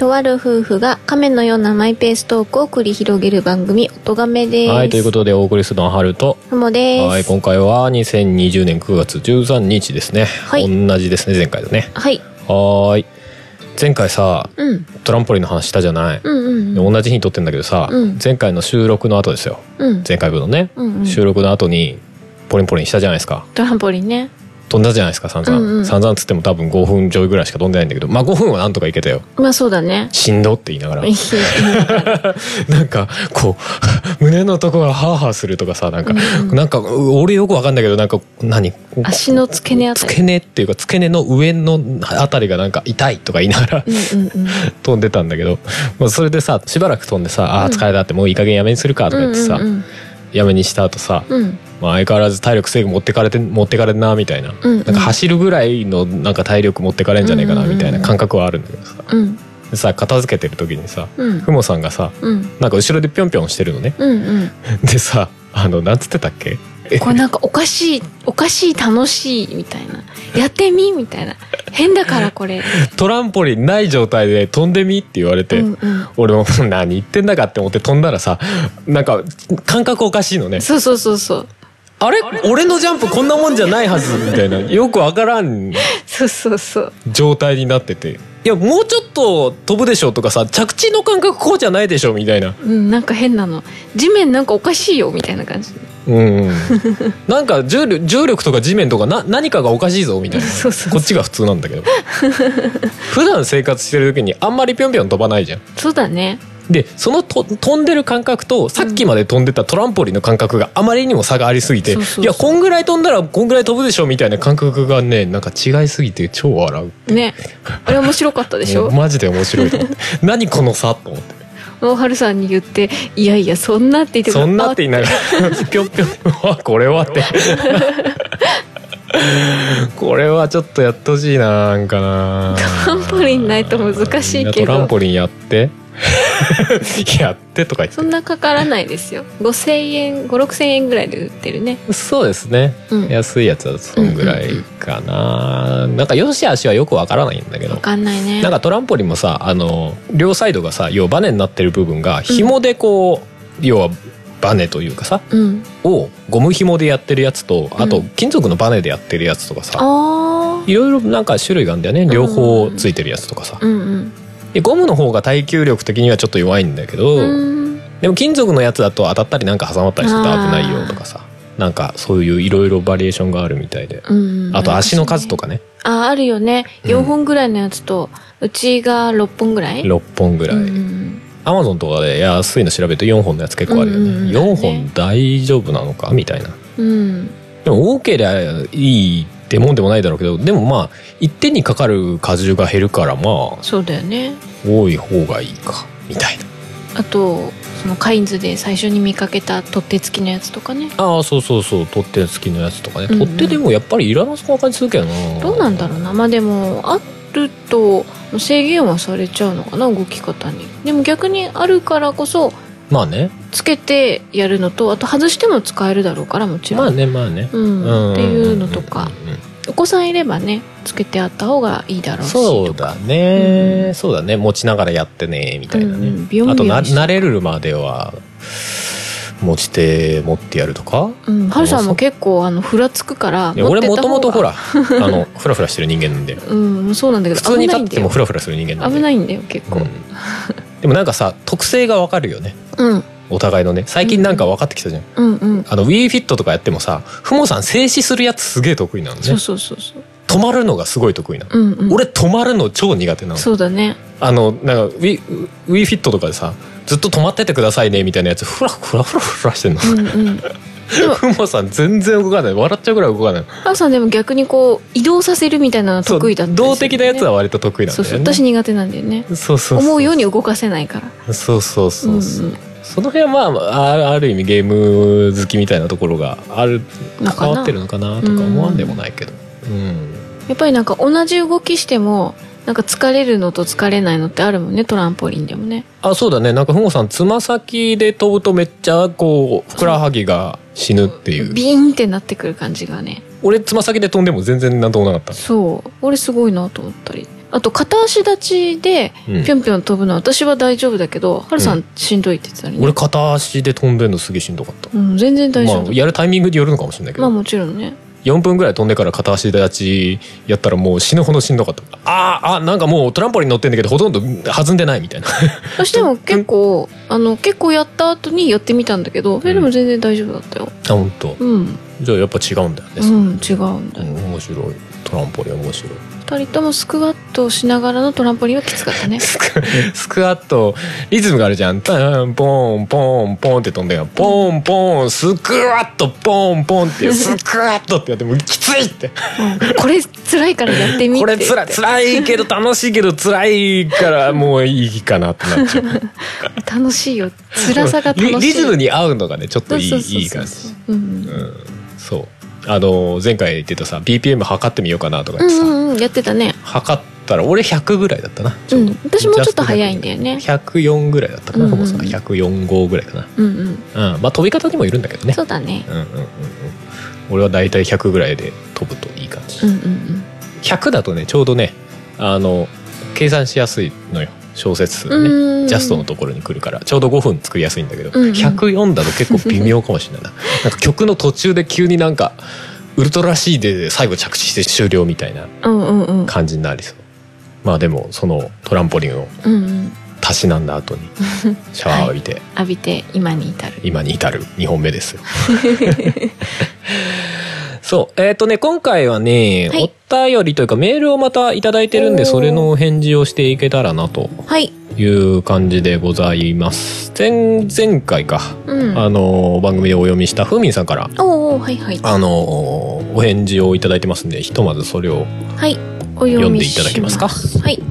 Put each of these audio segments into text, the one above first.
とある夫婦が亀のようなマイペーストークを繰り広げる番組「音亀」です。はいということでお送りするのはハルと。ふもです。はい今回は2020年9月13日ですね、はい。同じですね前回とね。はい。はーい。前回さうん。トランポリンの話したじゃない、うんうん。で同じ日に撮ってんだけどさ、うん。前回の収録の後ですよ。うん。前回分のね、うんうん。収録の後にポリンポリンしたじゃないですか。トランポリンね飛んだじゃないですか散々、うんうん。散々つっても多分5分ちょいぐらいしか飛んでないんだけど。まあ5分はなんとかいけたよ。まあそうだね。しんどって言いながら。い なんかこう胸のとこがハーハーするとかさなんか、うんうん。なんかう俺よくわかんないけどなんか何？足の付け根あたり。付け根っていうか付け根の上のあたりがなんか痛いとか言いながらうんうんうん。飛んでたんだけど、まあ、それでさしばらく飛んでさ「あー疲れた」ってもういい加減やめにするかとか言ってさ、うんやめにした後さ、うん。うんまあ、相変わらず体力制御持ってかれて持ってかれんなみたいな,、うんうん。なんか走るぐらいのなんか体力持ってかれんじゃねえかなみたいな感覚はあるんだけどさ。うん。でさ片付けてる時にさうん。ふもさんがさうん。なんか後ろでぴょんぴょんしてるのね。うんうん。でさあのなんつってたっけ？え これなんかおかしいおかしい楽しいみたいな。やってみみたいな。変だからこれ。トランポリンない状態で飛んでみって言われて、うんうん。俺も何言ってんだかって思って飛んだらさなんか感覚おかしいのね。そうそうそうそう。あれ？俺のジャンプこんなもんじゃないはずみたいな。よくわからん そうそうそう。状態になってていやもうちょっと飛ぶでしょとかさ着地の感覚こうじゃないでしょみたいな。うんなんか変なの。地面なんかおかしいよみたいな感じ。うん なんか重力重力とか地面とかな何かがおかしいぞみたいな。そうそうそう。こっちが普通なんだけど。普段生活してる時にあんまりぴょんぴょん飛ばないじゃん。そうだねでそのと飛んでる感覚とさっきまで飛んでたトランポリンの感覚があまりにも差がありすぎていやこんぐらい飛んだらこんぐらい飛ぶでしょみたいな感覚がねなんか違いすぎて超笑うね。あれ面白かったでしょ？も うマジで面白い。と思って何この差と思って。大春さんに言って「いやいやそんな」って言ってそんなって言いながら ぴょんぴょん あこれはって これはちょっとやってほしいななんかな。トランポリンないと難しいけトランどポリンやって。やってとか言って。そんなかからないですよ。5000円56000円ぐらいで売ってるね。そうですね、うん。安いやつだとそんぐらいかな、なんかよしあしはよくわからないんだけど。わかんないね。なんかトランポリンもさあの両サイドがさ要はバネになってる部分が紐でこう、要はバネというかさうん。をゴム紐でやってるやつとあとうん金属のバネでやってるやつとかさ、あいろいろなんか種類があるんだよね。両方ついてるやつとかさ、あうんうん。でゴムの方が耐久力的にはちょっと弱いんだけど、うん。でも金属のやつだと当たったりなんか挟まったりすると危ないよとかさ。なんかそういういろいろバリエーションがあるみたいで、うんあと足の数とかね。ああるよね。うん。4本ぐらいのやつとうちが6本ぐらい？6本ぐらい、うんアマゾンとかで安いの調べると4本のやつ結構あるよね、うんうんうん。4本大丈夫なのか？みたいな。うん。でも多ければいいってもんでもないだろうけどでもまあ一点にかかる荷重が減るからまあそうだよね。多い方がいいかみたいな。あとそのカインズで最初に見かけた取っ手付きのやつとかね。ああそうそうそう。取っ手付きのやつとかね、うんうん。取っ手でもやっぱりいらなそうな感じするけどな。どうなんだろうな。まあでもあると制限はされちゃうのかな動き方に。でも逆にあるからこそまあね。つけてやるのとあと外しても使えるだろうからもちろん、まあねまあね。うん、っていうのとか。お子さんいればねつけてあった方がいいだろうしそうだね、うん。そうだね。持ちながらやってねみたいなね、うんあとな慣れるまでは持ち手持ってやるとか？うん、はるさんも結構あのふらつくから俺もともとほらら あのフラフラしてる人間なんでうんそうなんだけど普通に立ってても危フラフラする人間なんで危ないんだよ結構。うん。でもなんかさ特性がわかるよね。うん。お互いのね。最近なんか分かってきたじゃん、うんうんあの WeFit とかやってもさふもさん静止するやつすげえ得意なのね。そうそうそうそう。止まるのがすごい得意なの、うんうん。俺止まるの超苦手なの。そうだね。あのなんか We- WeFit とかでさずっと止まっててくださいねみたいなやつ。フラフラフラフラしてんの。うんうん。ふもさん全然動かない。笑っちゃうぐらい動かない。はるさんでも逆にこう移動させるみたいなのそう得意だったね。動的なやつは割と得意なんだそうよね。そう私苦手なんだよね。そうそうそう思うように動かせないから。そうそうそうそう、うんうん。その辺はまああある意味ゲーム好きみたいなところがある関わってるのかなとか思わんでもないけど。うん。やっぱりなんか同じ動きしてもなんか疲れるのと疲れないのってあるもんねトランポリンでもね。あそうだね。なんかふもさんつま先で飛ぶとめっちゃこうふくらはぎが死ぬっていう。ビーンってなってくる感じがね。俺つま先で飛んでも全然なんともなかった。そう。俺すごいなと思ったり。あと片足立ちでうん。ぴょんぴょん飛ぶのは私は大丈夫だけどはるさうん。しんどいって言ってたりね。俺片足で飛んでんのすげえしんどかった。うん全然大丈夫。まあ、やるタイミングによるのかもしれないけど、まあもちろんね4分ぐらい飛んでから片足立ちやったらもう死ぬほどしんどかった。あーあなんかもうトランポリン乗ってんだけどほとんど弾んでないみたいな。そしても結構あの結構やった後にやってみたんだけどえでも全然大丈夫だったよ。あ本当。うん。じゃあやっぱ違うんだよね、うん違うんだよ。うん面白いトランポリン面白い。二人ともスクワットをしながらのトランポリンはきつかったね。スクワットリズムがあるじゃん。パンポンポンポンって飛んでるポンポンスクワットポンポンって スクワットってやってもうきついって。うん。これ辛いからやってみて。これつら辛いけど楽しいけど辛いからもういいかなってなっちゃう。楽しいよ。辛さが楽しい。リリズムに合うのがねちょっといいいい感じ。うん。うんあの前回言ってたさ BPM 測ってみようかなとかってさ、うんうんやってたね。測ったら俺100ぐらいだったな。ちょう。ん私もちょっと早いんだよね。104ぐらいだったかな、うんうん。さ104号ぐらいかな。うんうん。うん。まあ飛び方にもいるんだけどね。そうだね。うんうんうんうん。俺はだいたい100ぐらいで飛ぶといい感じ、うんうんうん。100だとねちょうどねあの計算しやすいのよ小説数がねうん。ジャストのところに来るからちょうど5分作りやすいんだけど、うんうん。104だと結構微妙かもしれないな。なんか曲の途中で急になんかウルトラ C で最後着地して終了みたいな感じになりそう。まあでもそのトランポリンをたしなんだ後に シャワーを浴びて。浴びて今に至る。今に至る2本目ですよ そう。えっ、とね今回はね、はい。お便りというかメールをまたいただいてるんでそれのお返事をしていけたらなとはい。いう感じでございます。前前回か、うん。あの番組でお読みしたふうみんさんからおおはいはい。あのお返事をいただいてますんでひとまずそれをはい。お読読んでいただけますか？はい。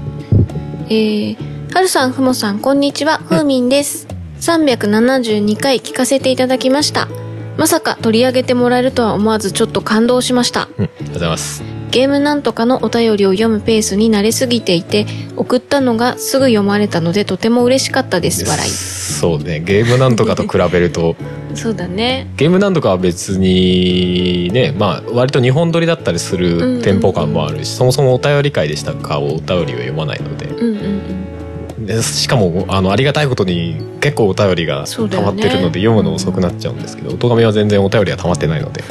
えー、はるさんふもさんこんにちは。ふうみんです。372回聞かせていただきましたまさか取り上げてもらえるとは思わずちょっと感動しました。うんありがとうございます。ゲームなんとかのお便りを読むペースに慣れすぎていて送ったのがすぐ読まれたのでとても嬉しかったです。笑い。そうね。ゲームなんとかと比べると。そうだね。ゲームなんとかは別にねまあ割と日本撮りだったりすうんうんうん。るテンポ感もあるし、そもそもお便り会でしたかお便りを読まないので。うんうんうんでしかもあのありがたいことに結構お便りが溜まってるので読むの遅くなっちゃうんですけど音亀は全然お便りは溜まってないので。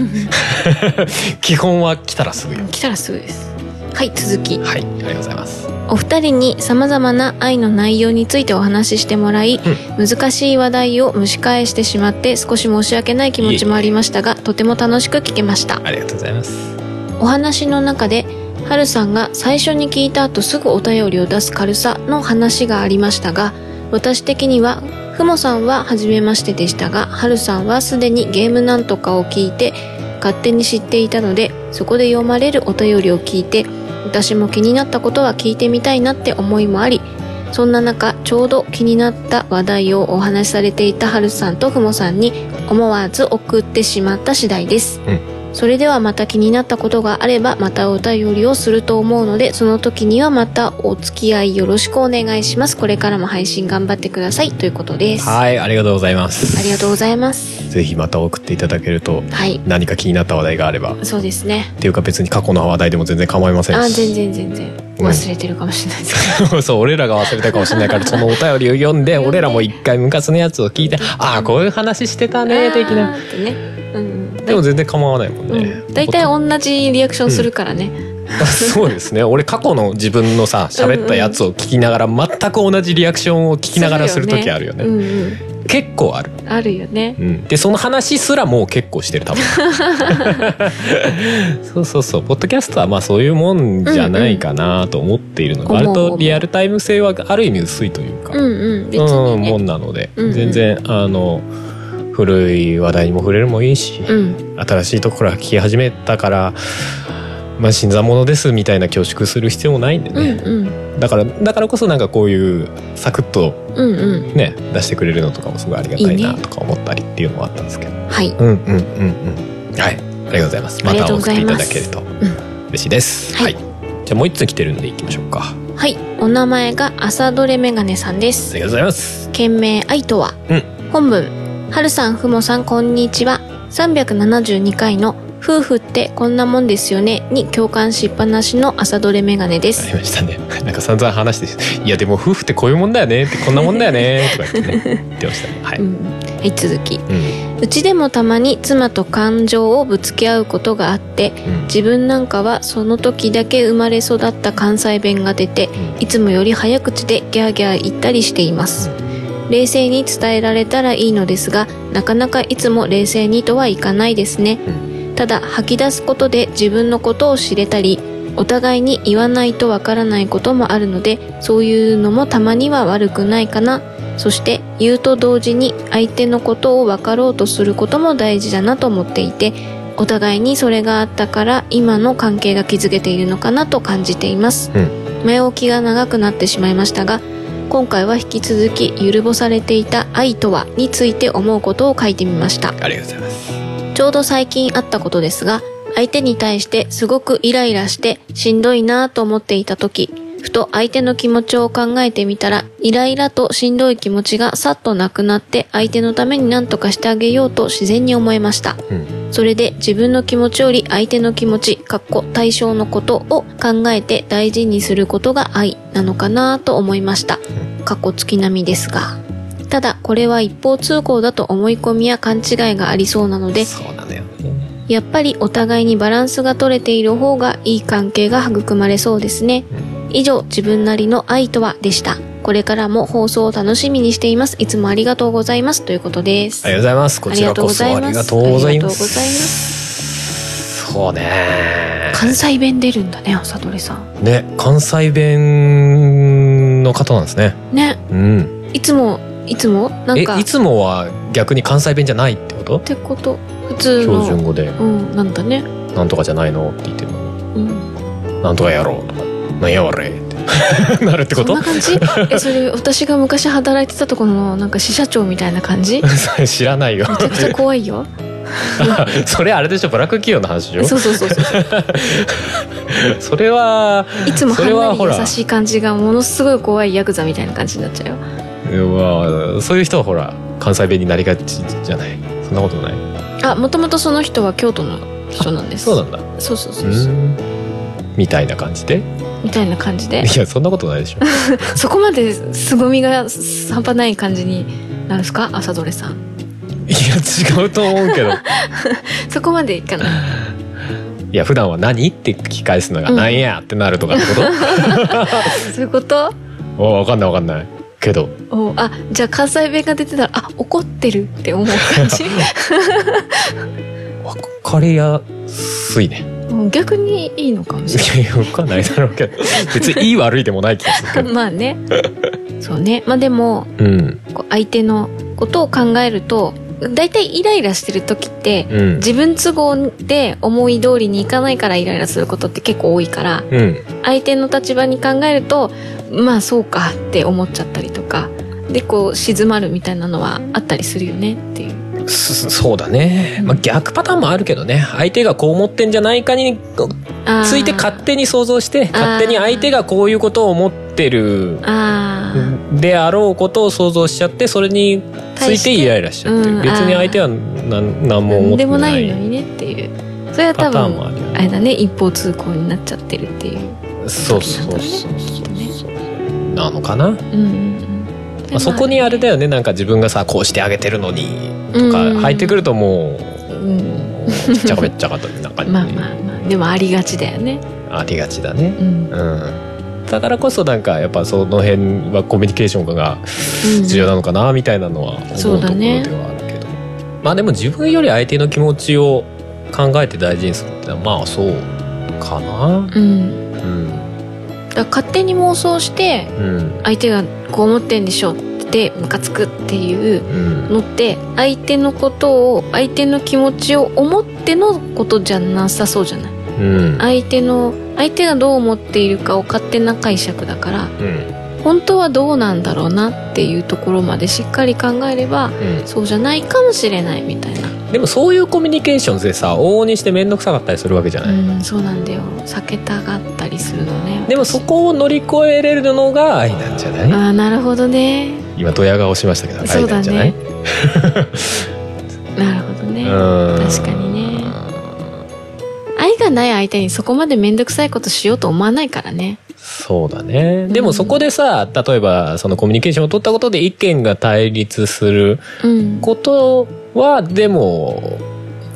基本は来たらすぐ読む。来たらすぐです。はい続き。はいありがとうございます。お二人に様々な愛の内容についてお話ししてもらい、難しい話題を蒸し返してしまって少し申し訳ない気持ちもありましたがとても楽しく聞けました。ありがとうございます。お話の中ではるさんが最初に聞いた後すぐお便りを出す軽さの話がありましたが私的にはふもさんは初めましてでしたがはるさんはすでにゲームなんとかを聞いて勝手に知っていたのでそこで読まれるお便りを聞いて私も気になったことは聞いてみたいなって思いもありそんな中ちょうど気になった話題をお話しされていたはるさんとふもさんに思わず送ってしまった次第です、うん。それではまた気になったことがあればまたお便りをすると思うのでその時にはまたお付き合いよろしくお願いします。これからも配信頑張ってください。ということです。あはいありがとうございます。りがとうございます。ぜひまた送っていただけるとはい。何か気になった話題があれば。っそうですね。ていうか別に過去の話題でも全然構いませんし。あ全然全然。忘れてるかもしれないです。けど、そう俺らが忘れたかもしれないからそのお便りを読んで俺らも一回昔のやつを聞いてああこういう話してたね的あなねうんうんでも全然構わないもんね。うん、大体同じリアクションするからね、そうですね。俺過去の自分のさ喋ったやつを聞きながら全く同じリアクションを聞きながらする時あるよね。うんうん。結構ある、あるよね。うん、でその話すらもう結構してる多分。そうそうそう。ポッドキャストはまあそういうもんじゃないかなと思っているので、うんうん。割とリアルタイム性はある意味薄いというか、うんうん。別うん、もんなので、うんうん。全然あの古い話題にも触れるもいいし、うん。新しいところから聞き始めたからまあ新参者ですみたいな恐縮する必要もないんでうんね、うん。だからだからこそなんかこういうサクッとうんうん。ね出してくれるのとかもすごいありがたいないいねとか思ったりっていうのはあったんですけど。はい。うんうんうんうん。はい。ありがとうございます。また送っていただけると嬉しいです、はい。じゃあもう一つ来てるんでいきましょうか。あはい。お名前が朝どれメガネさんです。りがとうございます。件名愛とは、うん。本文はるさんふもさんこんにちは。372回の夫婦ってこんなもんですよねに共感しっぱなしの朝どれメガネであすりましたね。なんか散々話していやでも夫婦ってこういうもんだよねってこんなもんだよね とか言ってね言ってましたね。はい、うん。はい続き。うん。うちでもたまに妻と感情をぶつけ合うことがあってうん。自分なんかはその時だけ生まれ育った関西弁が出ていつもより早口でギャーギャー言ったりしています冷静に伝えられたらいいのですがなかなかいつも冷静にとはいかないですね。ただ吐き出すことで自分のことを知れたりお互いに言わないとわからないこともあるのでそういうのもたまには悪くないかな。そして言うと同時に相手のことを分かろうとすることも大事だなと思っていてお互いにそれがあったから今の関係が築けているのかなと感じています、うん。前置きが長くなってしまいましたが今回は引き続きゆるぼされていた愛とはについて思うことを書いてみました。ありがとうございます。ちょうど最近あったことですが、相手に対してすごくイライラしてしんどいなぁと思っていた時、ふと相手の気持ちを考えてみたら、イライラとしんどい気持ちがさっとなくなって相手のために何とかしてあげようと自然に思えました。うんそれで自分の気持ちより相手の気持ち、かっこ対象のことを考えて大事にすることが愛なのかなと思いました。かっこ月並みですが。ただこれは一方通行だと思い込みや勘違いがありそうなので、やっぱりお互いにバランスが取れている方がいい関係が育まれそうですね。以上、自分なりの愛とはでした。これからも放送を楽しみにしています。いつもありがとうございます。ということです。ありがとうございますこちらこそあありがとりがとうございますすそうね関西弁出るんだね、朝どれさん。ね関西弁の方なんですねね、うんいつも、いつも？なんか、えいつもは逆に関西弁じゃないってこと？ってこと普通標の。準語でうん、なんだね。「なんとかじゃないの?」って言ってるのにうん。「なんとかやろう」とか「なんやわれ」っ てなるってこと？そんな感じ？え、それ、私が昔働いてたところの、なんか支社長みたいな感じ？知らないよ。ちゃくちゃ怖いよ。それあれでしょ？ブラック企業の話でしょ？そうそうそうそう。それはいつもはんなり優しい感じがものすごい怖いヤクザみたいな感じになっちゃうよ。うわそういう人はほら関西弁になりがちじゃない？そんなことない？あもともとその人は京都の人なんです。そうなんだ。そうそうそうそう。うん。みたいな感じで？みたいな感じで。いやそんなことないでしょ。そこまで凄みが半端ない感じになるんですか？朝どれさん。いや違うと思うけど。そこまでいかない。いや普段は何って聞き返すのがうん。なんやってなるとかってこ そういうこと？とおわかんないわかんない。けど。おあじゃあ関西弁が出てたらあ怒ってるって思う感じ？わかりやすいね。うん逆にいいのかもしれいやわかんないだろうけど。別にいい悪いでもない気がするまあね。そうね。まあでもうん。こう相手のことを考えると大体イライラしてる時ってうん。自分都合で思い通りにいかないからイライラすることって結構多いからうん。相手の立場に考えるとまあそうかって思っちゃったりとかでこう静まるみたいなのはあったりするよねっていうそそうだね、まあ、逆パターンもあるけどね。相手がこう思ってんじゃないかについて勝手に想像して勝手に相手がこういうことを思ってるであろうことを想像しちゃってそれについてイライラしちゃってる、うん。別に相手は何何も思ってなん。でもなないいのにねっていう。それは多パターンも分あねあれだね。一方通行になっちゃってるっていうそうそうそうそうそう。なのかな、まうんうんうんあ、そこにあれだよね。なんか自分がさこうしてあげてるのにとか入ってくるともううん。ちっちゃかめっちゃかとなんか、ね、まあまあまあ。でもありがちだよね。ありがちだね。うん。うん。だからこそなんかやっぱその辺はコミュニケーションが重要なのかなみたいなのは思うところではあるけど、まあでも自分より相手の気持ちを考えて大事にするってのはまあそうかな。うんうんだから勝手に妄想してうん。相手がこう思ってんでしょってムカつくっていううん。のって相手のことを相手の気持ちを思ってのことじゃなさそうじゃない？うん。相手の相手がどう思っているかを勝手な解釈だからうん。本当はどうなんだろうなっていうところまでしっかり考えればうん。そうじゃないかもしれないみたいなでもそういうコミュニケーションでさ往々にして面倒くさかったりするわけじゃない、うんそうなんだよ。避けたがったりするのね。でもそこを乗り越えれるのが愛なんじゃない？ああなるほどね。今ドヤ顔しましたけど愛なんじゃない？ね。なるほどね。うん。確かにがない相手にそこまで面倒くさいことしようと思わないからね。そうだね。でもそこでさ例えばそのコミュニケーションを取ったことで意見が対立するうん。ことはでも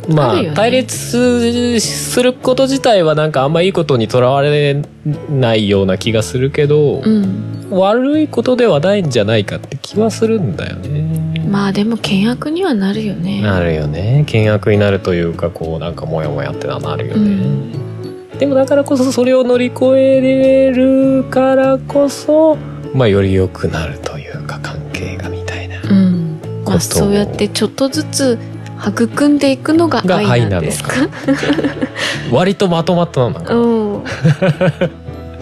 まあね。対立すること自体はなんかあんまいいことにとらわれないような気がするけど、うん。悪いことではないんじゃないかって気はするんだよね。まあでも険悪にはなるよね。なるよね。険悪になるというかこうなんかモヤモヤってなるよね、うん。でもだからこそそれを乗り越えれるからこそまあより良くなるというか関係がみたいなうん。まあ、そうやってちょっとずつ育んでいくのがが愛なんですか？割とまとまったななんかうん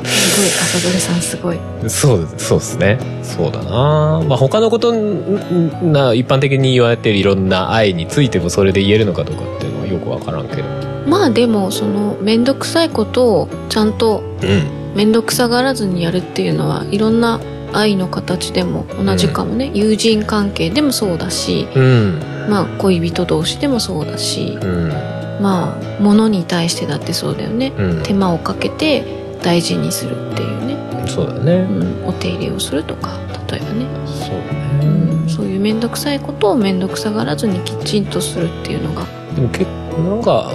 すごい朝ドレさんすごい。そうそうですね。そうだな。まあ他のことんな一般的に言われてるいろんな愛についてもそれで言えるのかどうかっていうのはよくわからんけど。まあでもその面倒くさいことをちゃんとうん。面倒くさがらずにやるっていうのはいろんな愛の形でも同じかもね、友人関係でもそうだしうん。まあ恋人同士でもそうだしうん。まあ物に対してだってそうだよねうん手間をかけて大事にするっていうね、そうだね。うん、お手入れをするとか例えばね、そうだうねん、そういう面倒くさいことを面倒くさがらずにきちんとするっていうのが。でも結構なんか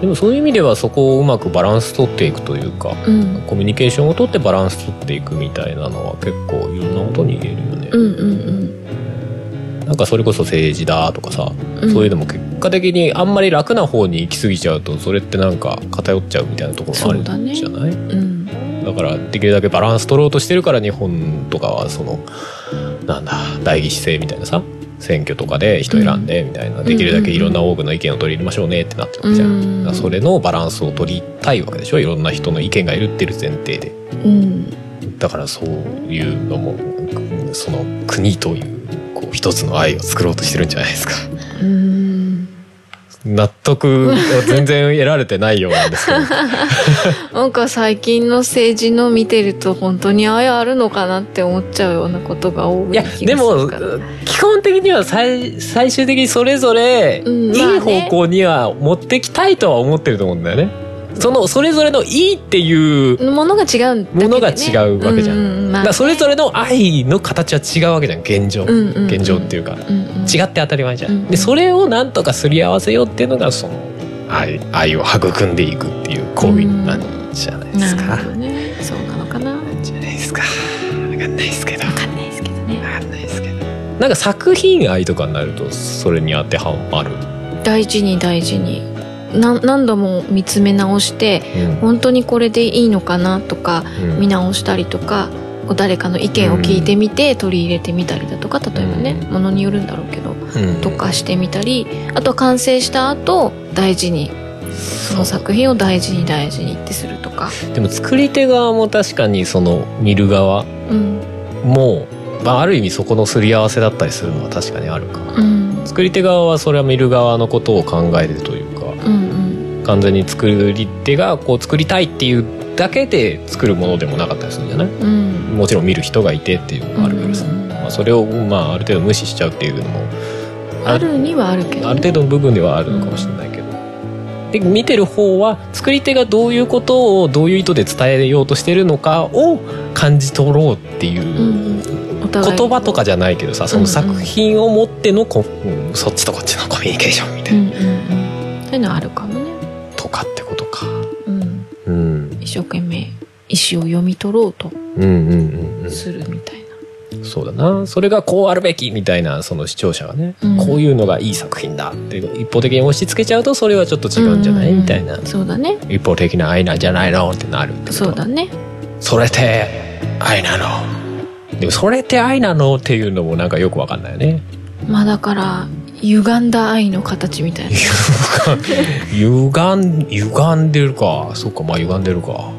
でもそういう意味ではそこをうまくバランス取っていくというかうん。コミュニケーションを取ってバランス取っていくみたいなのは結構いろんなことに言えるよね、うんうん。なんかそれこそ政治だとかさ、うん。そういうのも結果的にあんまり楽な方に行き過ぎちゃうとそれってなんか偏っちゃうみたいなところもあるそうだねじゃない？うん。だからできるだけバランス取ろうとしてるから日本とかはそのなんだ代議士制みたいなさ選挙とかで人選んでみたいな、できるだけいろんな多くの意見を取り入れましょうねってなってるじゃん、うん。それのバランスを取りたいわけでしょ？いろんな人の意見がいるっていう前提で。うん。だからそういうのもその国というこう一つの愛を作ろうとしてるんじゃないですか。うん納得を全然得られてないようなんですけど。なんか最近の政治の見てると本当に愛あるのかなって思っちゃうようなことが多いいや気がですもるから基本的には最最終的にそれぞれうんいいまあね。方向には持ってきたいとは思ってると思うんだよね。そのそれぞれのいいっていうものが違うね、ものが違うわけじゃん。ううまあだからそれぞれの愛の形は違うわけじゃん現状、うんうんうん。現状っていうか。うんうん違って当たり前じゃん、うんでそれをなんとかすり合わせようっていうのがその愛愛を育んでいくっていう行為なんじゃないですか、なるほどね。そうなのかな。わじゃないですか。分かんないですけど。かんないですけどね。分かんないですけど。なんか作品愛とかになるとそれに当てはまる、大事に大事に。な何度も見つめ直してうん。本当にこれでいいのかなとかうん。見直したりとか誰かの意見を聞いてみて取り入れてみたりだとか例えばねうん。ものによるんだろうけどうん。とかしてみたりあとは完成した後大事にその作品を大事に大事にってするとか。でも作り手側も確かにその見る側うん。も、まあ、ある意味そこのすり合わせだったりするのは確かにあるかうん。作り手側はそれは見る側のことを考えるというかうん。完全に作り手がこう作りたいっていうだけで作るものでもなかったりするんじゃない？うん。うんもちろん見る人がいてっていうのがあるからさ、うんまあ、それをまあある程度無視しちゃうっていうのもあるにはあるけどある程度の部分ではあるのかもしれないけど、で見てる方は作り手がどういうことをどういう意図で伝えようとしてるのかを感じ取ろうっていううん言葉とかじゃないけどさその作品を持ってのこ、うんそっちとこっちのコミュニケーションみたいな、うんうんうんそういうのはあるかもね。とかってことか。うん。うん、一生懸命意思を読み取ろうとうんうんうんするみたいうんそうだな。それがこうあるべきみたいなその視聴者がね、うん。こういうのがいい作品だって一方的に押し付けちゃうとそれはちょっと違うんじゃない、うみたいな。そうだね。一方的な愛なんじゃないのってなるってこと。そうだね。それって愛なの。でもそれって愛なのっていうのもなんかよくわかんないよね。まあだから歪んだ愛の形みたいな。歪ん歪んでるか。そうかまあ歪んでるか。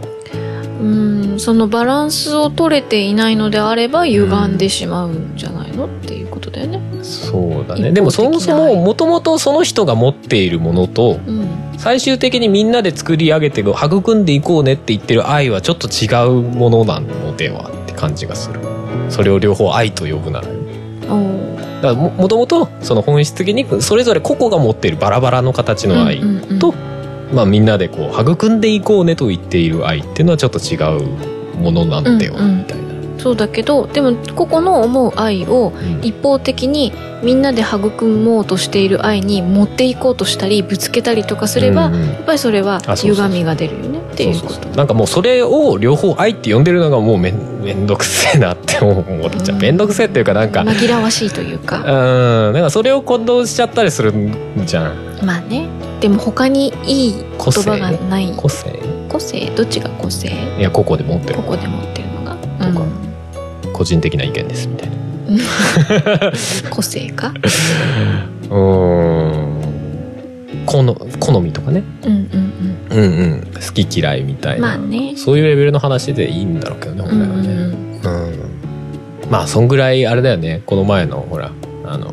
うんそのバランスを取れていないのであれば歪んでしまうんじゃないの、っていうことだよね。そうだね。でもそもそももともとその人が持っているものとうん。最終的にみんなで作り上げて育んでいこうねって言ってる愛はちょっと違うものなのではって感じがする。それを両方愛と呼ぶならだからももともとその本質的にそれぞれ個々が持っているバラバラの形の愛、とまあ、みんなでこう育んでいこうねと言っている愛っていうのはちょっと違うものなんだよ、うんうん。みたいな。そうだけどでも個々の思う愛をうん。一方的にみんなで育もうとしている愛に持っていこうとしたりぶつけたりとかすれば、うんうん。やっぱりそれは歪みが出るよねっていうことそうそうそう。なんかもうそれを両方愛って呼んでるのがもうめんどくせえなって思っちゃう。うん。めんどくせえっていうかなんか紛らわしいというか。うん。なんかそれを混同しちゃったりするんじゃん。まあね。でも他にいい言葉がない。個性？個性？どっちが個性？いや個々で持ってる。ここで持ってるのが、とか個人的な意見ですみたいな。う ん個性か？うん。好みとかね。うんうんうんうん。好き嫌いみたうんいな、まあね。そういうレベルの話でいいんだろうけどねうん本来はね、うんうん。まあそんぐらいあれだよね。この前のほらあの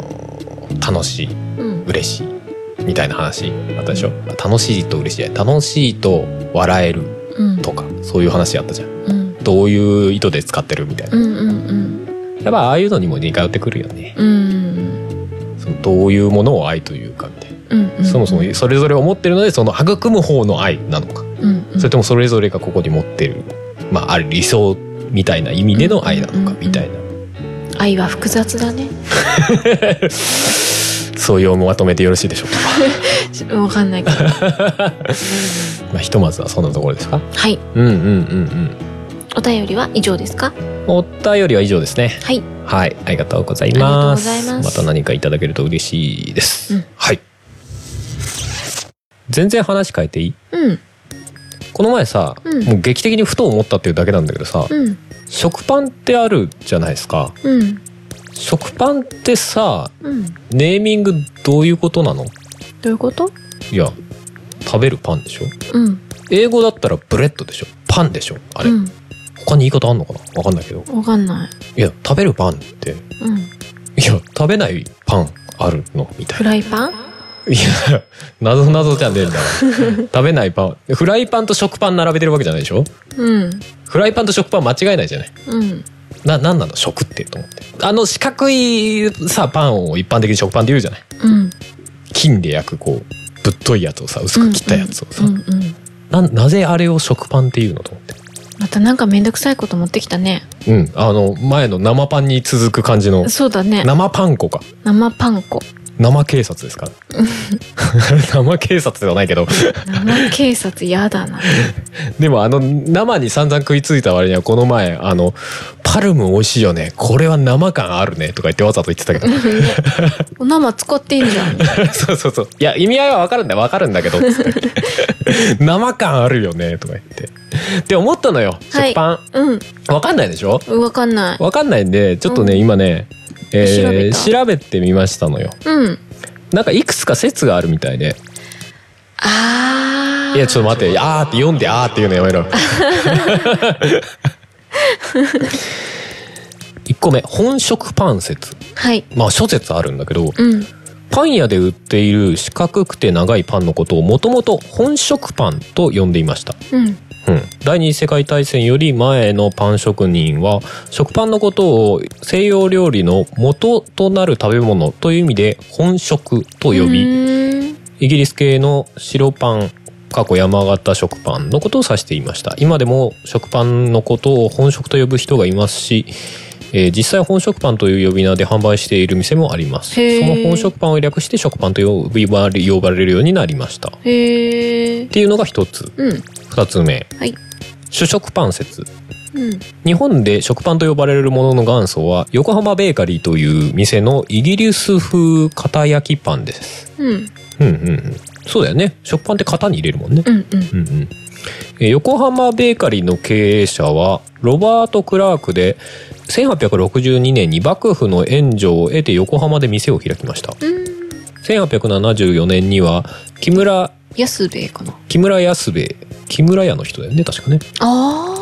楽しいうん。嬉しいみたいな話。あったでしょ？楽しいと嬉しい楽しいと笑えるうん。とかそういう話あったじゃん。うん。どういう意図で使ってるみたいな。うんうんやっぱああいうのにも似通ってくるよね。うん。うんそのどういうものを愛というかみたいな。うんうんそもそもそれぞれを持ってるのでその育む方の愛なのか。うんうん。それともそれぞれがここに持ってるまあある理想みたいな意味での愛なのかみたいな。愛は複雑だね。そういうまとめてよろしいでしょうか。わかんないけど。まあひとまずはそんなところですか？はい。うんうんうんお便りは以上ですか？うんお便りは以上ですね。はい。はい。ありがとうございます。ます。た何かいただけると嬉しいです、うん。はい全然話変えていい？うん。この前さ、うん。もう劇的にふと思ったっていうだけなんだけどさ、うん。食パンってあるじゃないですか。うん。食パンってさうん。ネーミングどういうことなの？どういうこと？いや食べるパンでしょ？うん。英語だったら bread でしょ？パンでしょ？あれ、うん。他に言い方あんのかな？わかんないけど。わかんない。いや食べるパンって。いうん。や食べないパンあるの？みたいなフライパン？いや謎謎じゃねえんだ食べないパン。フライパンと食パン並べてるわけじゃないでしょ？うん。フライパンと食パン間違いないじゃない？うん。な、なんなの？食ってと思って。あの四角いさ、パンを一般的に食パンって言うじゃない？うん。金で焼くこう、ぶっといやつをさ、薄く切ったやつをさ。うんうんうん。な、なぜあれを食パンって言うのと思って。またなんかめんどくさいこと持ってきたね。うん。あの、前の生パンに続く感じの、そうだね。生パン粉か。生パン粉生警察ですか？生警察ではないけど。生警察やだな でもあの、生に散々食いついた割には、この前、あの、パルム美味しいよね。これは生感あるね。とか言ってわざと言ってたけど。お生使ってんじゃんそうそうそう。いや、意味合いはわかるんだよ、わかるんだけど。生感あるよね、とか言って。で、思ったのよ、はい食パン。うんわかんないでしょ？わかんないわかんないんで、ちょっとね、うん今ね、え調べー、た調べてみましたのよ。うんなんかいくつか説があるみたいで。あーいや、ちょっと待って、あーって読んで、あーって言うのやめろ。1個目、本食パン説。はいまあ諸説あるんだけど、うんパン屋で売っている四角くて長いパンのことをもともと本食パンと呼んでいました。うんうん、第二次世界大戦より前のパン職人は食パンのことを西洋料理の元となる食べ物という意味で本食と呼び、イギリス系の白パン過去山形食パンのことを指していました。今でも食パンのことを本食と呼ぶ人がいますし、えー実際本食パンという呼び名で販売している店もあります。その本食パンを略して食パンと呼び呼ばれるようになりました。っていうのが一つ。うん二つ目。はい。主食パン説。うん。日本で食パンと呼ばれるものの元祖は横浜ベーカリーという店のイギリス風型焼きパンです。うん。うんうん。うんそうだよね。食パンって型に入れるもんね。うん。うん。うんうんえー横浜ベーカリーの経営者はロバート・クラークで1862年に幕府の援助を得て横浜で店を開きました。うん。1874年には木村安兵衛かな。木村安兵衛木村屋の人だよね確かね。あ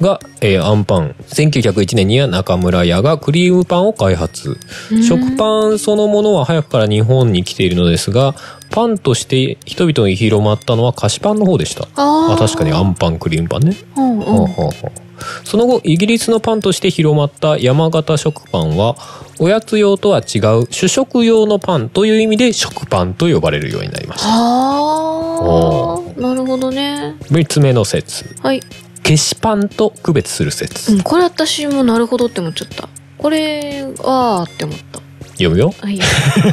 が、えーアンパン1901年には中村屋がクリームパンを開発。うん。食パンそのものは早くから日本に来ているのですがパンとして人々に広まったのは菓子パンの方でした。あああ確かにアンパンクリームパンね、うんうん。ほうほうほう。その後イギリスのパンとして広まった山形食パンはおやつ用とは違う主食用のパンという意味で食パンと呼ばれるようになりました。ああなるほどね。3つ目の説。はい、消しパンと区別する説、うん、これ私もなるほどって思っちゃった。これあーって思った。読むよ。はい。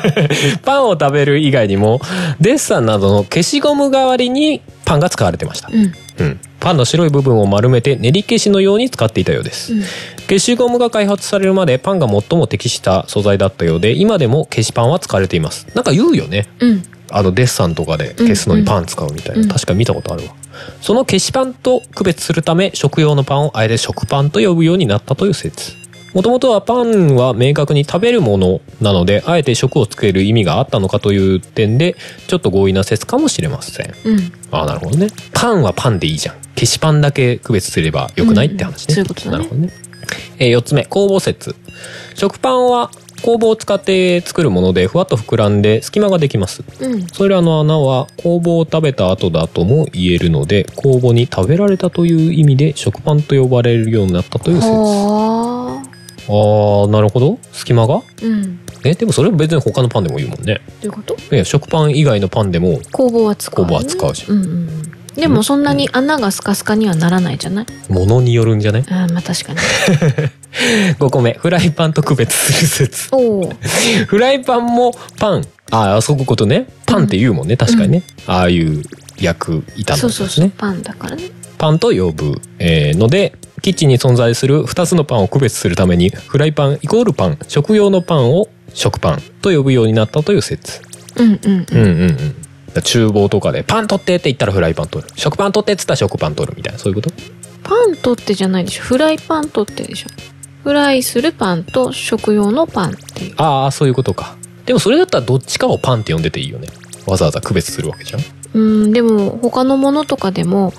パンを食べる以外にもデッサンなどの消しゴム代わりにパンが使われてました、うん。うん、パンの白い部分を丸めて練り消しのように使っていたようです、うん。消しゴムが開発されるまでパンが最も適した素材だったようで今でも消しパンは使われています。なんか言うよね。うんあのデッサンとかで消すのにパン使うみたいな、うん。確か見たことあるわ。その消しパンと区別するため食用のパンをあえて食パンと呼ぶようになったという説。もともとはパンは明確に食べるものなのであえて食をつける意味があったのかという点でちょっと強引な説かもしれません。うん。ああなるほどね。パンはパンでいいじゃん。消しパンだけ区別すればよくないって話ね、うん。そういうことだね。なるほどね、えー、4つ目。工房説。食パンは工房を使って作るものでふわっと膨らんで隙間ができます。うん。それらの穴は工房を食べた後だとも言えるので工房に食べられたという意味で食パンと呼ばれるようになったという説。あはあ。ーなるほど。隙間が？あうん。えでもそれは別に他のパンでもいいもんね。どういうこと？いや食パン以外のパンでも工房は使う、ね、工房は使うじゃんうんうんうんでもそんなに穴がスカスカにはならないじゃない？ものによるんじゃねあーまあ確かに。5個目フライパンと区別する説。おお フライパンもパン。ああそういうことね。パンって言うもんね、確かにね、ああいう焼く板のそうやつですねそうそうパンだからね。パンと呼ぶ、えーのでキッチンに存在する2つのパンを区別するためにフライパンイコールパン食用のパンを食パンと呼ぶようになったという説。うんうんうん。うんうんだから厨房とかでパン取ってって言ったらフライパン取る。食パン取ってって言ったら食パン取るみたいな。そういうこと？パン取ってじゃないでしょ。フライパン取ってでしょ。フライするパンと食用のパンっていう。ああそういうことか。でもそれだったらどっちかをパンって呼んでていいよね。わざわざ区別するわけじゃん。うんでも他のものとかでも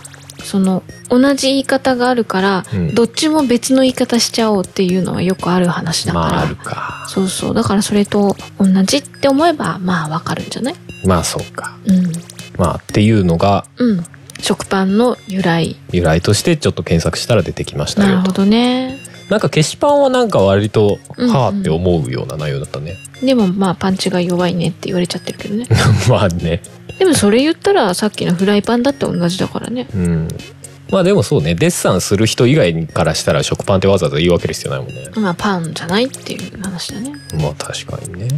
その同じ言い方があるから、うん。どっちも別の言い方しちゃおうっていうのはよくある話だから、まああるか。そうそう。だからそれと同じって思えばまあわかるんじゃない？まあそうか。うん。まあっていうのがうん。食パンの由来。由来としてちょっと検索したら出てきましたよと。なるほどね。なんか消しパンはなんか割とうんうん。はあって思うような内容だったね、でもまあパンチが弱いねって言われちゃってるけどね。まあねでもそれ言ったらさっきのフライパンだって同じだからね。うん。まあでもそうね。デッサンする人以外からしたら食パンってわざわざ言い分ける必要ないもんね。まあパンじゃないっていう話だね。まあ確かにね。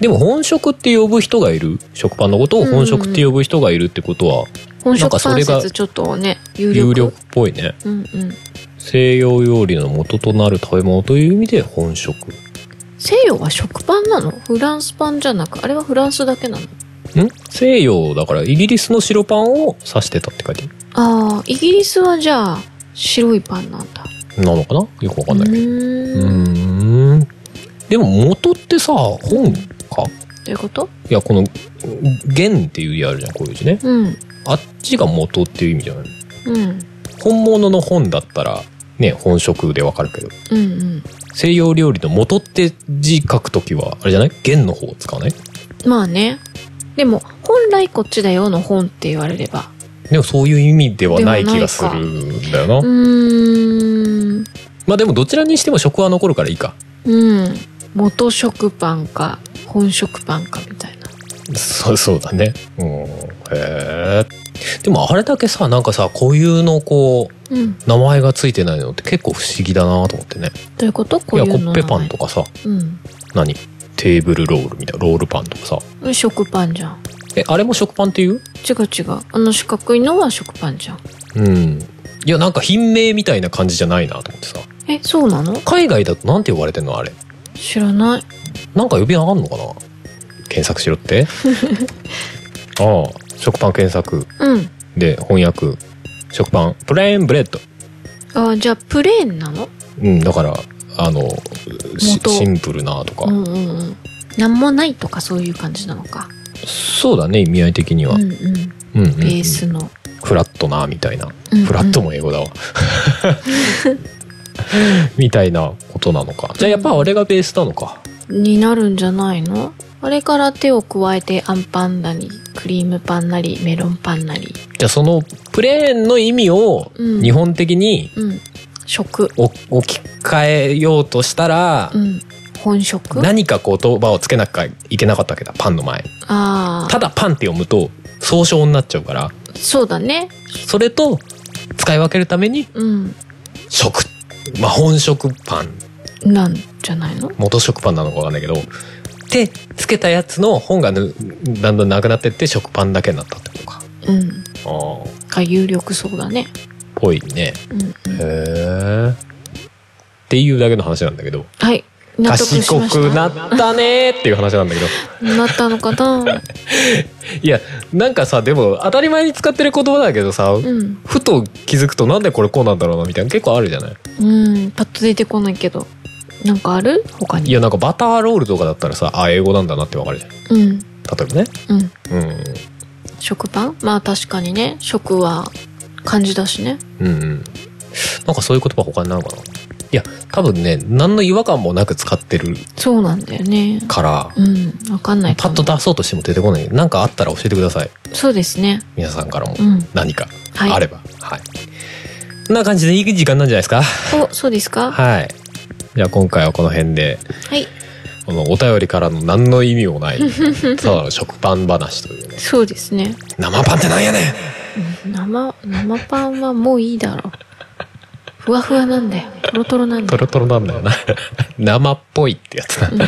でも本職って呼ぶ人がいる？食パンのことを本職って呼ぶ人がいるってことは本なんか食パンそれが説ちょっとね有力。有力っぽいね。うんうん。西洋料理の元となる食べ物という意味で本職。西洋は食パンなの？フランスパンじゃなくあれはフランスだけなの？ん？西洋だからイギリスの白パンを指してたって書いてああイギリスはじゃあ白いパンなんだ。るなのかな？よくわかんないけど。うん。でも元ってさ本か？ういうこと？いやこの「元」っていう字あるじゃんこういう字ね。うん。あっちが元っていう意味じゃないうん。本物の本だったらね本職でわかるけど。うんうん。西洋料理の元って字書くときはあれじゃない？元の方を使わない？まあねでも本来こっちだよの本って言われれば。でもそういう意味ではない気がするんだよな。うーん。まあでもどちらにしても食は残るからいいか。うん。元食パンか本食パンかみたいな。そうそうだね。うん。へえでもあれだけさなんかさこういうのこううん。名前がついてないのって結構不思議だなと思ってね。どういうこと？こいうやコッペパンとかさ。うん。何？テーブルロールみたいなロールパンとかさ。食パンじゃん。えあれも食パンっていう？違う違う。あの四角いのは食パンじゃん。うん。いやなんか品名みたいな感じじゃないなと思ってさ。えそうなの？海外だとなんて呼ばれてんのあれ？知らない。なんか呼び名あんのかな？検索しろって。ああ食パン検索。うん。で翻訳。食パン。プレーンブレッド。あじゃあプレーンなの？うんだからあのシンプルなとか、うんうんうん。なんもないとかそういう感じなのか。そうだね意味合い的には、うんうん。うんうんうん。ベースの、フラットなみたいな、うんうん。フラットも英語だわ。みたいなことなのか。じゃあやっぱあれがベースなのか。になるんじゃないの？あれから手を加えてアンパンなりクリームパンなりメロンパンなり。じゃあそのプレーンの意味をうん。日本的にうん食お置き換えようとしたら、うん。本食何か言葉をつけなきゃいけなかったわけだパンの前。にあただパンって読むと総称になっちゃうから。あそうだね。それと使い分けるためにうん。食。まあ本食パン。なんじゃないの？元食パンなのかわかんないけど。でつけたやつの本がぬだんだんなくなってって食パンだけになったってことか。うん。ああが有力そうだねぽいね。うんうんへえっていうだけの話なんだけど。はい。賢ましたくなったねーっていう話なんだけど。なったのかな？いやなんかさでも当たり前に使ってる言葉だけどさ、うん。ふと気づくとなんでこれこうなんだろうなみたいな結構あるじゃない？うん。パッと出てこないけど。なんかある？他に。いやなんかバターロールとかだったらさあ英語なんだなってわかるじゃん。うん。例えばね。うん。うん。食パン？まあ確かにね。食は漢字だしね。うんうん。なんかそういう言葉他になるかない？や多分ね何の違和感もなく使ってるそうなんだよね。からうんわかんないパッと出そうとしても出てこない。なんかあったら教えてください。そうですね。皆さんからも。うん。何かはい。あれば。はい、こんな感じでいい時間なんじゃないですか？おそうですか？はい。じゃあ今回はこの辺で。はいこのお便りからの何の意味もない。ただの食パン話というね。そうですね。生パンってなんやねん。生生パンはもういいだろう。ふわふわなんだよトロトロなんだよトロトロなんだよな。生っぽいってやつな、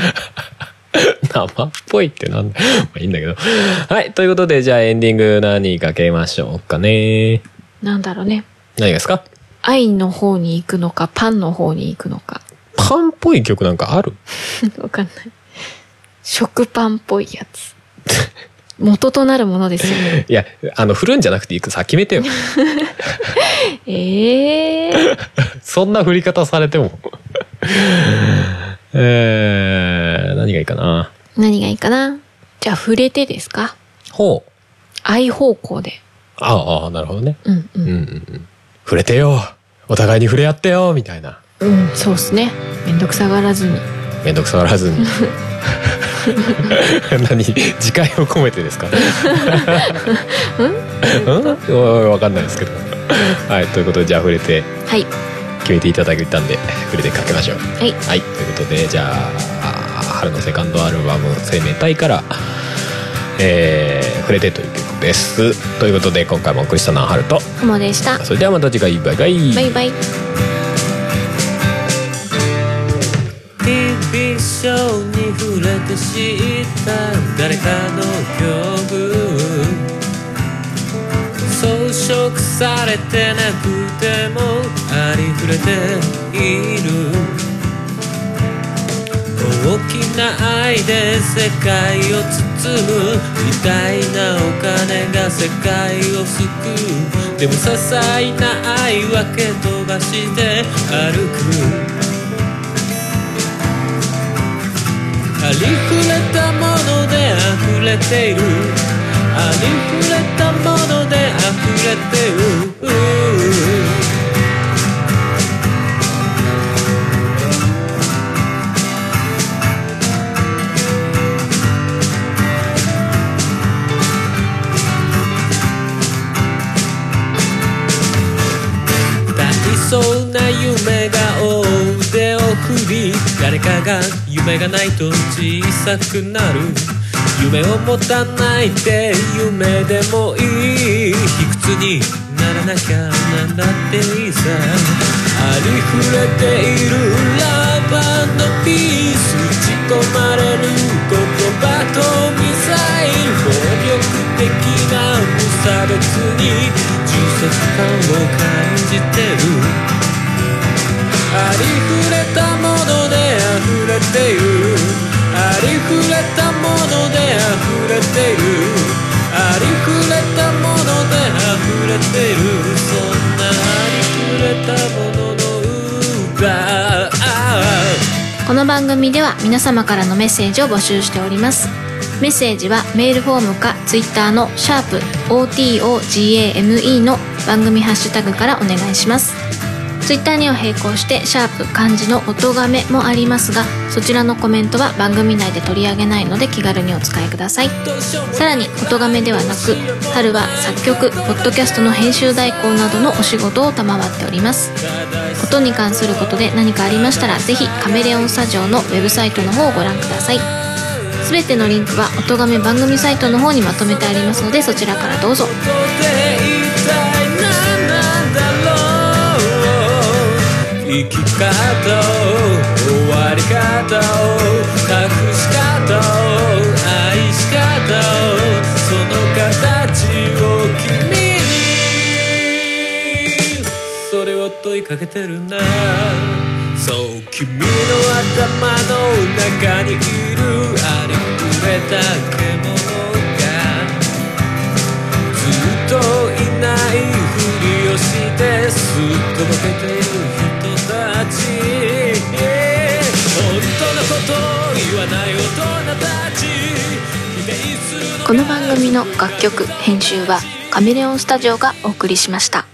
生っぽいってなんだ。まあいいんだけど。はいということでじゃあエンディング何かけましょうかね。なんだろうね。何がですか？愛の方に行くのかパンの方に行くのかパンっぽい曲なんかある？わかんない。食パンっぽいやつ。元となるものですよね。いやあの振るんじゃなくていくさ決めてよ。ええー、そんな振り方されても。えー、何がいいかな？何がいいかな？じゃあ触れてですか？ほう。愛方向で。ああなるほどね。うんううんんうんうん。触れてよ。お互いに触れ合ってよみたいなうんそうっすね。めんどくさがらずに。めんどくさがらずに。何次回を込めてですか？うん？うん？わかんないですけど。はいということでじゃあ触れてはい。決めていただいたんで触れてかけましょう。はい。はいということでじゃあ春のセカンドアルバム「生命体」から「えー、触れて」という曲です。ということで今回もお送りしたのは春とふもでした。それではまた次回バイバイ。バイバイ TV ショーに触れて知った誰かの曲装飾されてなくてもありふれている大きな愛で世界を包む偉大なお金が世界を救うでも些細な愛は蹴飛ばして歩く。ありふれたもので溢れている。ありふれたもので溢れている。誰かが夢がないと小さくなる。夢を持たないで夢でもいい。卑屈にならなきゃなんだっていいさありふれているラバーのピース。打ち込まれる言葉とミサイル。暴力的な無差別に充足感を感じてる。この番組では皆様からのメッセージを募集しております。メッセージはメールフォームかツイッターのシャープ o t o g a m e の番組ハッシュタグからお願いします。ツイッターには並行してシャープ漢字の音がめもありますがそちらのコメントは番組内で取り上げないので気軽にお使いください。さらに音がめではなく春は作曲ポッドキャストの編集代行などのお仕事を賜っております。音に関することで何かありましたらぜひカメレオンスタジオのウェブサイトの方をご覧ください。すべてのリンクは音がめ番組サイトの方にまとめてありますのでそちらからどうぞ。生き方を終わり方を隠し方を愛し方をその形を君にそれを問いかけてるんだそう君の頭の中にいるありふれた獣が。ずっといないふりをしてすっとぼけている言わない大人たちこの番組の楽曲編集はカメレオンスタジオがお送りしました。